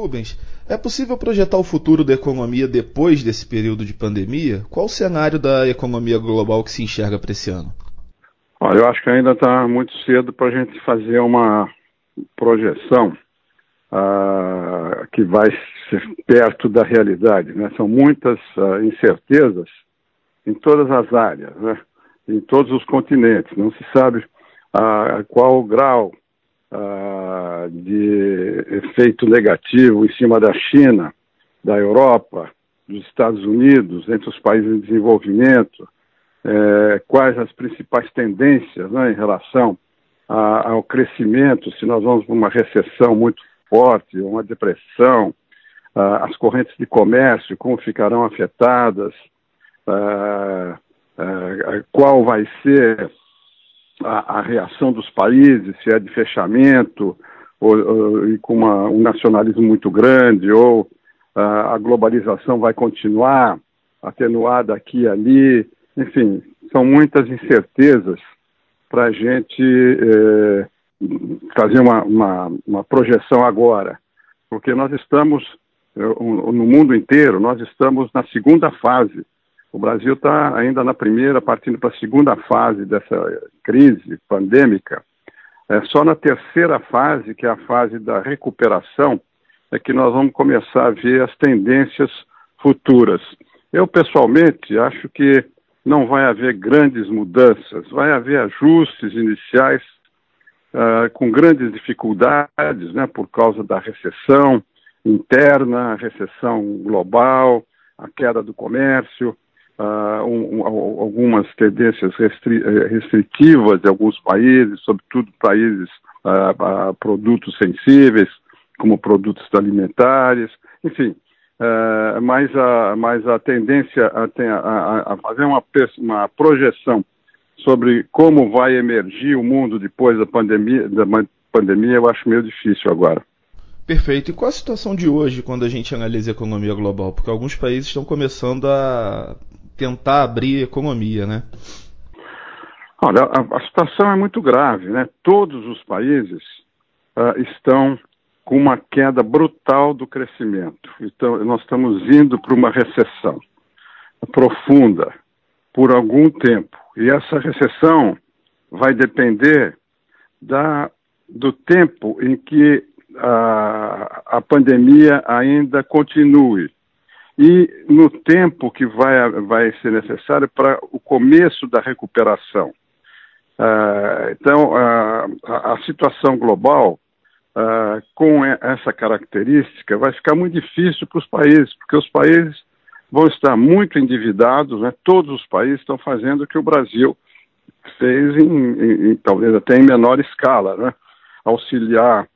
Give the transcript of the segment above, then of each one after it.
Rubens, é possível projetar o futuro da economia depois desse período de pandemia? Qual o cenário da economia global que se enxerga para esse ano? Olha, eu acho que ainda está muito cedo para a gente fazer uma projeção uh, que vai ser perto da realidade. Né? São muitas uh, incertezas em todas as áreas, né? em todos os continentes. Não se sabe uh, qual o grau de efeito negativo em cima da China, da Europa, dos Estados Unidos, entre os países em desenvolvimento, é, quais as principais tendências né, em relação a, ao crescimento, se nós vamos para uma recessão muito forte, uma depressão, as correntes de comércio, como ficarão afetadas, qual vai ser a, a, reação dos países, se é de fechamento, ou, ou com uma, um nacionalismo muito grande, ou a globalização vai continuar atenuada aqui e ali, enfim, são muitas incertezas para a gente eh, fazer uma, uma, uma, projeção agora, porque nós estamos, eh, no mundo inteiro, nós estamos na segunda fase. O Brasil está ainda na primeira, partindo para a segunda fase dessa crise pandêmica. É só na terceira fase, que é a fase da recuperação, é que nós vamos começar a ver as tendências futuras. Eu, pessoalmente, acho que não vai haver grandes mudanças, vai haver ajustes iniciais uh, com grandes dificuldades, né, por causa da recessão interna, recessão global, a queda do comércio, uh, um, um, algumas tendências restri eh, restritivas de alguns países, sobretudo países uh, produtos sensíveis, como produtos alimentares, enfim, Uh, mas, a, mas a tendência a, a, a fazer uma, uma, projeção sobre como vai emergir o mundo depois da pandemia, da pandemia eu acho meio difícil agora. Perfeito. E qual a situação de hoje quando a gente analisa a economia global? Porque alguns países estão começando a tentar abrir economia, né? Olha, a, a situação é muito grave, né? Todos os países uh, estão com uma queda brutal do crescimento. Então, nós estamos indo para uma recessão profunda por algum tempo. E essa recessão vai depender da, do tempo em que a, a pandemia ainda continue e no tempo que vai, vai ser necessário para o começo da recuperação. Uh, então, a, a, situação global uh, com essa característica, vai ficar muito difícil para os países, porque os países vão estar muito endividados, né? todos os países estão fazendo o que o Brasil fez, em, em, em, talvez até em menor escala, né? auxiliar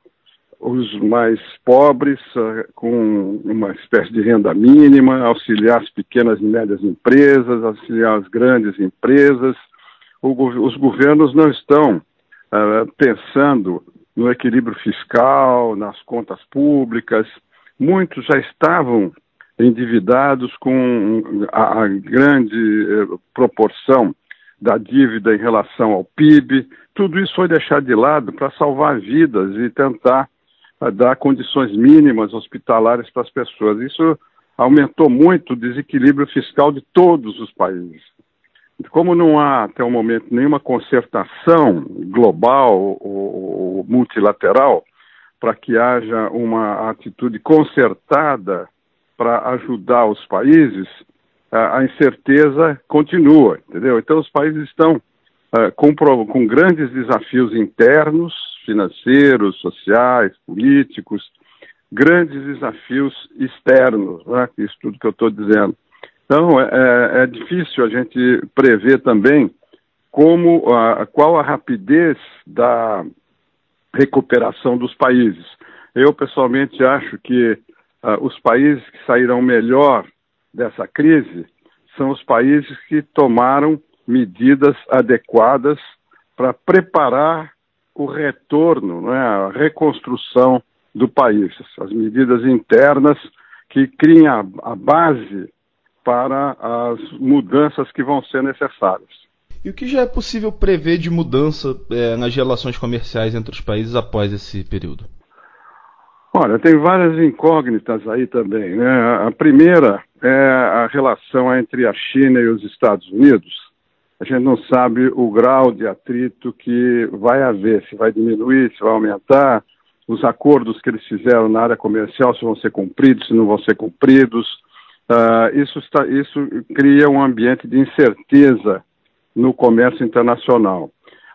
os mais pobres uh, com uma espécie de renda mínima, auxiliar as pequenas e médias empresas, auxiliar as grandes empresas. Os governos não estão uh, pensando no equilíbrio fiscal, nas contas públicas. Muitos já estavam endividados com a, a grande eh, proporção da dívida em relação ao PIB. Tudo isso foi deixado de lado para salvar vidas e tentar dar condições mínimas hospitalares para as pessoas. Isso aumentou muito o desequilíbrio fiscal de todos os países. Como não há até o momento nenhuma concertação global ou, multilateral para que haja uma atitude concertada para ajudar os países, a, incerteza continua, entendeu? Então os países estão com, com grandes desafios internos, financeiros, sociais, políticos, grandes desafios externos, né? isso tudo que eu estou dizendo. Então, é, é, é difícil a gente prever também como, a, qual a rapidez da recuperação dos países. Eu, pessoalmente, acho que uh, os países que sairão melhor dessa crise são os países que tomaram medidas adequadas para preparar o retorno, né, a reconstrução do país. As medidas internas que criem a, a base para as mudanças que vão ser necessárias. E o que já é possível prever de mudança é, nas relações comerciais entre os países após esse período? Olha, tem várias incógnitas aí também. Né? A primeira é a relação entre a China e os Estados Unidos. A gente não sabe o grau de atrito que vai haver, se vai diminuir, se vai aumentar, os acordos que eles fizeram na área comercial, se vão ser cumpridos, se não vão ser cumpridos. Uh, isso, está, isso cria um ambiente de incerteza no comércio internacional.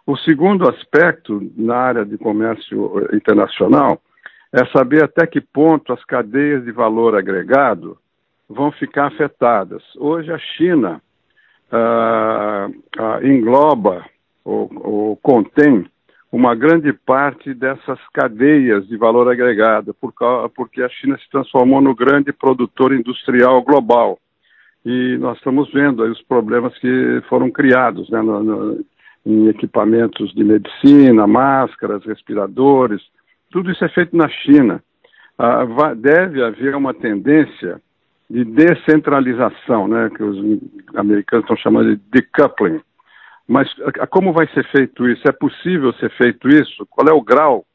O segundo aspecto na área de comércio internacional é saber até que ponto as cadeias de valor agregado vão ficar afetadas. Hoje a China uh, uh, engloba ou, ou, contém uma grande parte dessas cadeias de valor agregado, por, porque a China se transformou no grande produtor industrial global. E nós estamos vendo os problemas que foram criados né, no, no, em equipamentos de medicina, máscaras, respiradores, tudo isso é feito na China. Ah, vai, deve haver uma tendência de descentralização, né, que os americanos estão chamando de decoupling. Mas a, a, como vai ser feito isso? É possível ser feito isso? Qual é o grau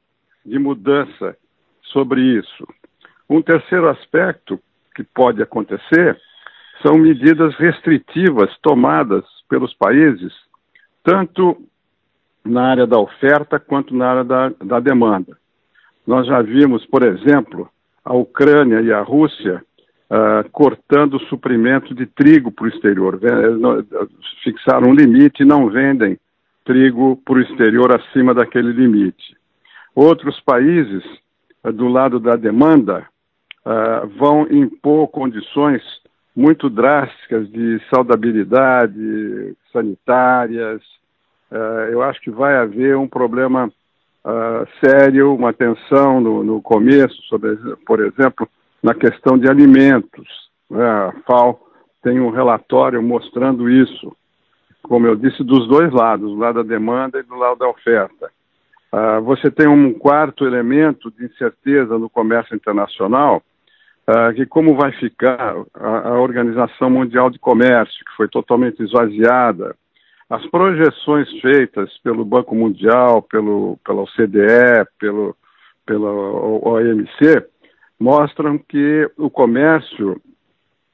de mudança sobre isso? Um terceiro aspecto que pode acontecer são medidas restritivas tomadas pelos países, tanto na área da oferta quanto na área da, da demanda. Nós já vimos, por exemplo, a Ucrânia e a Rússia uh, cortando o suprimento de trigo para o exterior. Fixaram um limite e não vendem trigo para o exterior acima daquele limite. Outros países, uh, do lado da demanda, uh, vão impor condições muito drásticas de saudabilidade sanitárias. eu acho que vai haver um problema sério, uma atenção no, no começo, sobre, por exemplo, na questão de alimentos. Né? A FAO tem um relatório mostrando isso, como eu disse, dos dois lados, do lado da demanda e do lado da oferta. Uh, você tem um quarto elemento de incerteza no comércio internacional, uh, que como vai ficar a, a, Organização Mundial de Comércio, que foi totalmente esvaziada, as projeções feitas pelo Banco Mundial, pelo, pela OCDE, pelo, pela OMC, mostram que o comércio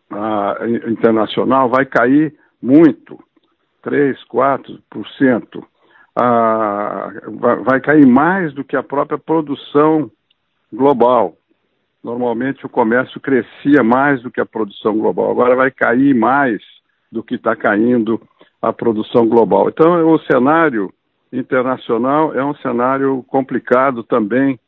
ah, internacional vai cair muito, 3, 4%. Ah, vai cair mais do que a própria produção global. Normalmente o comércio crescia mais do que a produção global, agora vai cair mais do que está caindo a produção global. Então, o cenário internacional é um cenário complicado também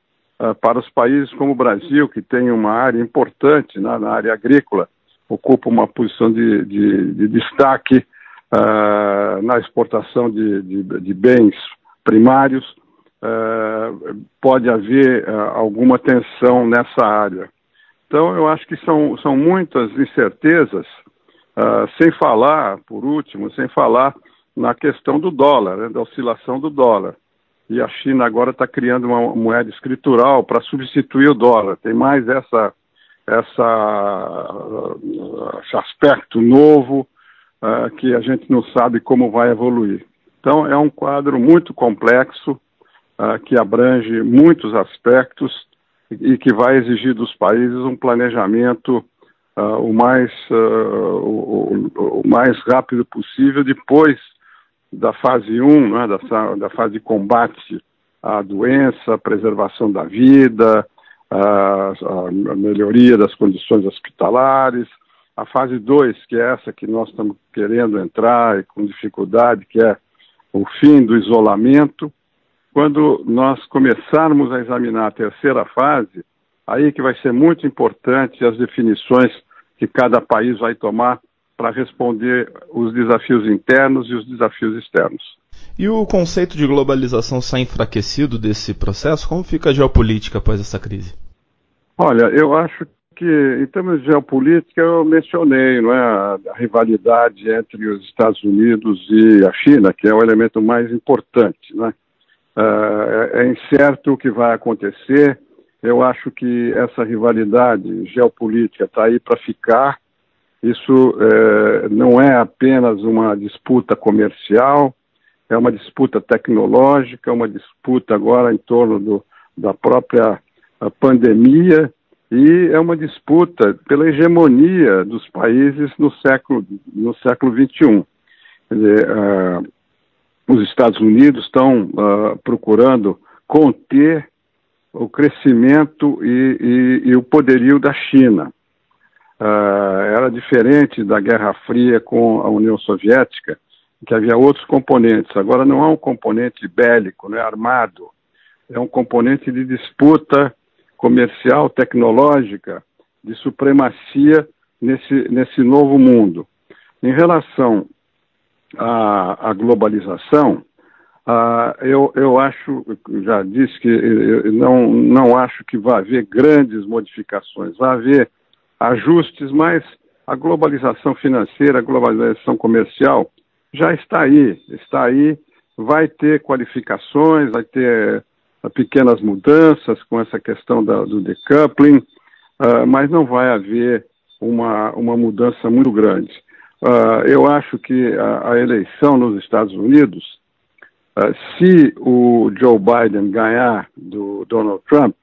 para os países como o Brasil, que tem uma área importante na, na área agrícola, ocupa uma posição de, de, de destaque uh, na exportação de, de bens primários. Uh, pode haver alguma tensão nessa área. Então, eu acho que são, são muitas incertezas Uh, sem falar, por último, sem falar na questão do dólar, né, da oscilação do dólar. E a China agora está criando uma moeda escritural para substituir o dólar. Tem mais essa, essa, uh, esse aspecto novo uh, que a gente não sabe como vai evoluir. Então, é um quadro muito complexo, que abrange muitos aspectos e que vai exigir dos países um planejamento uh, o, mais, uh, o, o, o, mais rápido possível depois da fase 1, né, da, da fase de combate à doença, preservação da vida, a, a melhoria das condições hospitalares. A fase 2, que é essa que nós estamos querendo entrar e com dificuldade, que é o fim do isolamento. Quando nós começarmos a examinar a terceira fase, Aí que vai ser muito importante as definições que cada país vai tomar para responder os desafios internos e os desafios externos. E o conceito de globalização sai enfraquecido desse processo? Como fica a geopolítica após essa crise? Olha, eu acho que, em termos de geopolítica, eu mencionei não é, a, rivalidade entre os Estados Unidos e a China, que é o elemento mais importante. Né? Uh, é incerto o que vai acontecer. Eu acho que essa rivalidade geopolítica está aí para ficar. Isso é, não é apenas uma disputa comercial, é uma disputa tecnológica, uma disputa agora em torno do, da própria pandemia e é uma disputa pela hegemonia dos países no século no século 21. Quer dizer, uh, os Estados Unidos estão uh, procurando conter o crescimento e, e, e, o poderio da China. Uh, era diferente da Guerra Fria com a União Soviética, que havia outros componentes. Agora não é um componente bélico, não é armado, é um componente de disputa comercial, tecnológica, de supremacia nesse, nesse novo mundo. Em relação à, à globalização, uh, eu, eu acho, já disse que não, não acho que vai haver grandes modificações, vai haver ajustes, mas a globalização financeira, a globalização comercial já está aí, está aí, vai ter qualificações, vai ter uh, pequenas mudanças com essa questão da, do decoupling, uh, mas não vai haver uma, uma mudança muito grande. Uh, eu acho que a, a, eleição nos Estados Unidos, se o Joe Biden ganhar do Donald Trump,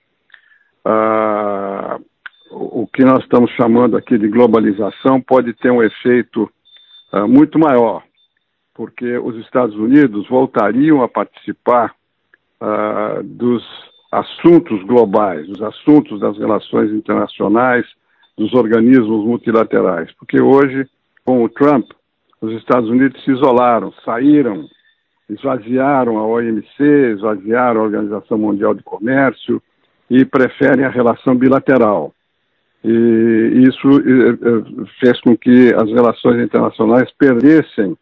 o que nós estamos chamando aqui de globalização pode ter um efeito muito maior porque os Estados Unidos voltariam a participar uh, dos assuntos globais, dos assuntos das relações internacionais, dos organismos multilaterais. Porque hoje, com o Trump, os Estados Unidos se isolaram, saíram, esvaziaram a OMC, esvaziaram a Organização Mundial de Comércio e preferem a relação bilateral. E isso eh, eh, fez com que as relações internacionais perdessem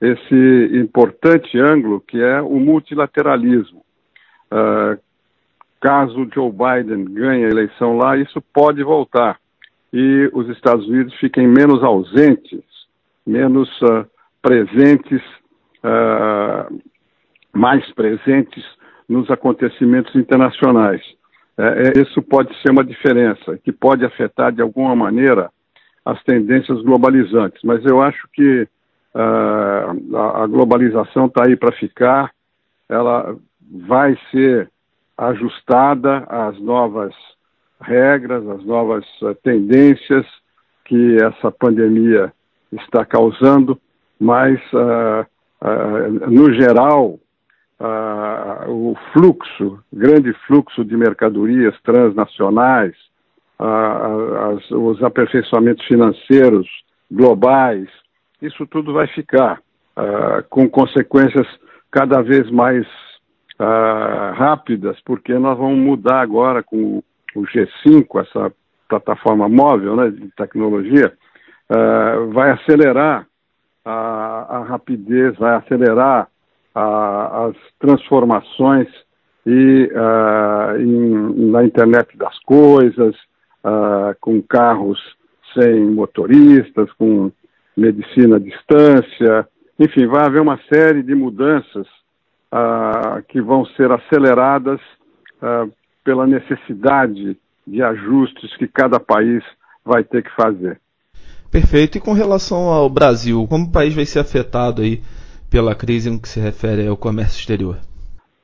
esse importante ângulo que é o multilateralismo. Uh, caso Joe Biden ganhe a eleição lá, isso pode voltar e os Estados Unidos fiquem menos ausentes, menos uh, presentes, uh, mais presentes nos acontecimentos internacionais. É, isso pode ser uma diferença, que pode afetar de alguma maneira as tendências globalizantes. Mas eu acho que Uh, a, a, globalização está aí para ficar, ela vai ser ajustada às novas regras, às novas uh, tendências que essa pandemia está causando, mas, uh, no geral, o fluxo, grande fluxo de mercadorias transnacionais, as, os aperfeiçoamentos financeiros globais, isso tudo vai ficar uh, com consequências cada vez mais rápidas, porque nós vamos mudar agora com o G5, essa plataforma móvel né, de tecnologia, vai acelerar a, a, rapidez, vai acelerar as transformações e em, na internet das coisas, com carros sem motoristas, com medicina à distância, enfim, vai haver uma série de mudanças que vão ser aceleradas pela necessidade de ajustes que cada país vai ter que fazer. Perfeito. E com relação ao Brasil, como o país vai ser afetado aí pela crise no que se refere ao comércio exterior?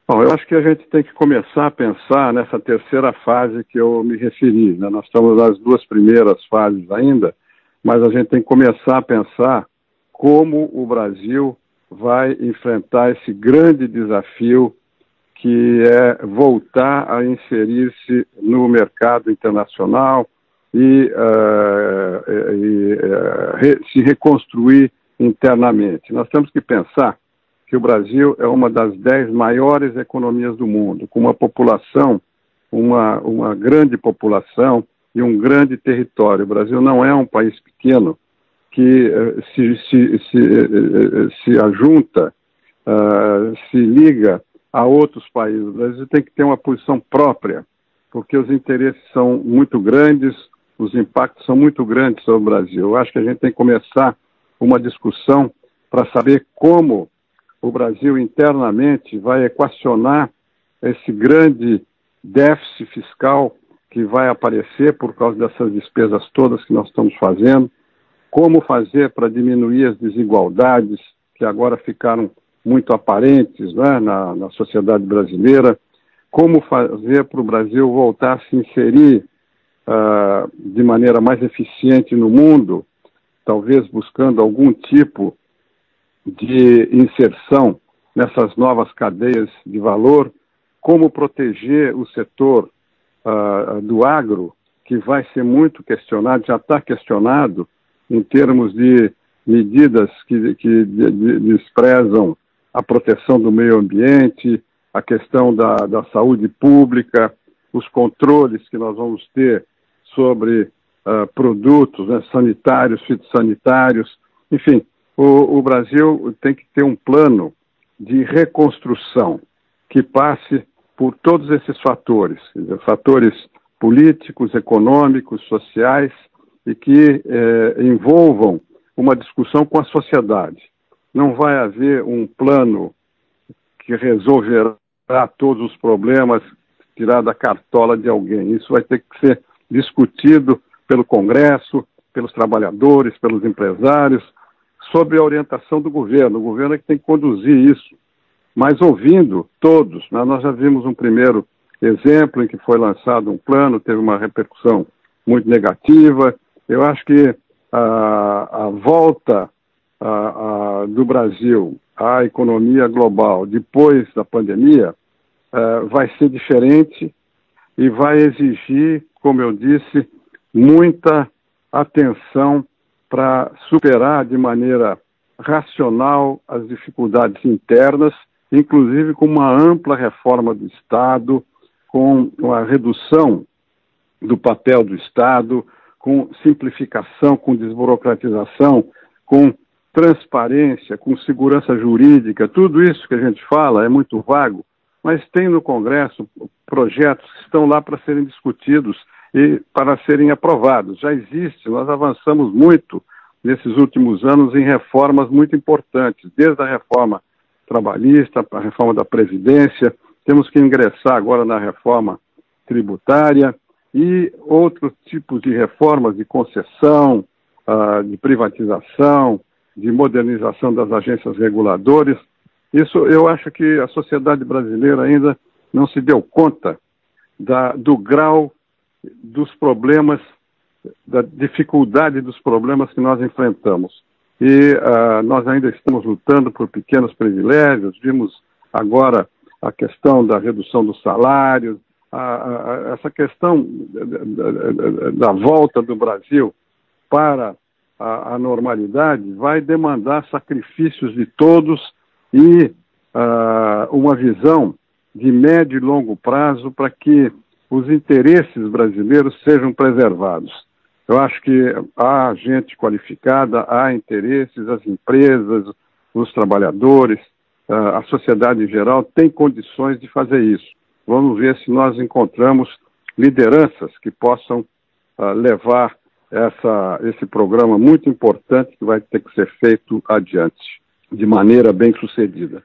Bom, eu acho que a gente tem que começar a pensar nessa terceira fase que eu me referi. Né? Nós estamos nas duas primeiras fases ainda, mas a gente tem que começar a pensar como o Brasil vai enfrentar esse grande desafio que é voltar a inserir-se no mercado internacional e, uh, e uh, re, se reconstruir internamente. Nós temos que pensar que o Brasil é uma das dez maiores economias do mundo, com uma população, uma, uma grande população, e um grande território. O Brasil não é um país pequeno que uh, se, se, se, uh, se ajunta, uh, se liga a outros países. O Brasil tem que ter uma posição própria, porque os interesses são muito grandes, os impactos são muito grandes sobre o Brasil. Eu acho que a gente tem que começar uma discussão para saber como o Brasil internamente vai equacionar esse grande déficit fiscal que vai aparecer por causa dessas despesas todas que nós estamos fazendo, como fazer para diminuir as desigualdades que agora ficaram muito aparentes né, na, na sociedade brasileira, como fazer para o Brasil voltar a se inserir uh, de maneira mais eficiente no mundo, talvez buscando algum tipo de inserção nessas novas cadeias de valor, como proteger o setor uh, do agro, que vai ser muito questionado, já está questionado, em termos de medidas que, que desprezam a proteção do meio ambiente, a questão da, da saúde pública, os controles que nós vamos ter sobre uh, produtos né, sanitários, fitossanitários, enfim, o, o Brasil tem que ter um plano de reconstrução que passe por todos esses fatores, fatores políticos, econômicos, sociais e que eh, envolvam uma discussão com a sociedade. Não vai haver um plano que resolverá todos os problemas tirar da cartola de alguém. Isso vai ter que ser discutido pelo Congresso, pelos trabalhadores, pelos empresários, sob a orientação do governo. O governo é que tem que conduzir isso. Mas ouvindo todos, né, nós já vimos um primeiro exemplo em que foi lançado um plano, teve uma repercussão muito negativa. Eu acho que a, a volta a, a, do Brasil à economia global depois da pandemia uh, vai ser diferente e vai exigir, como eu disse, muita atenção para superar de maneira racional as dificuldades internas, inclusive com uma ampla reforma do Estado, com a redução do papel do Estado, com simplificação, com desburocratização, com transparência, com segurança jurídica, tudo isso que a gente fala é muito vago, mas tem no Congresso projetos que estão lá para serem discutidos e para serem aprovados. Já existe, nós avançamos muito nesses últimos anos em reformas muito importantes, desde a reforma trabalhista, a reforma da Previdência, temos que ingressar agora na reforma tributária e outros tipos de reformas de concessão, uh, de privatização, de modernização das agências reguladoras. Isso eu acho que a sociedade brasileira ainda não se deu conta da, do grau dos problemas, da dificuldade dos problemas que nós enfrentamos. E uh, nós ainda estamos lutando por pequenos privilégios, vimos agora a questão da redução dos salários, a, a, essa questão da, da volta do Brasil para a, a, normalidade vai demandar sacrifícios de todos e uh, uma visão de médio e longo prazo para que os interesses brasileiros sejam preservados. Eu acho que há gente qualificada, há interesses, as empresas, os trabalhadores, a sociedade em geral tem condições de fazer isso. Vamos ver se nós encontramos lideranças que possam levar essa, esse programa muito importante que vai ter que ser feito adiante, de maneira bem sucedida.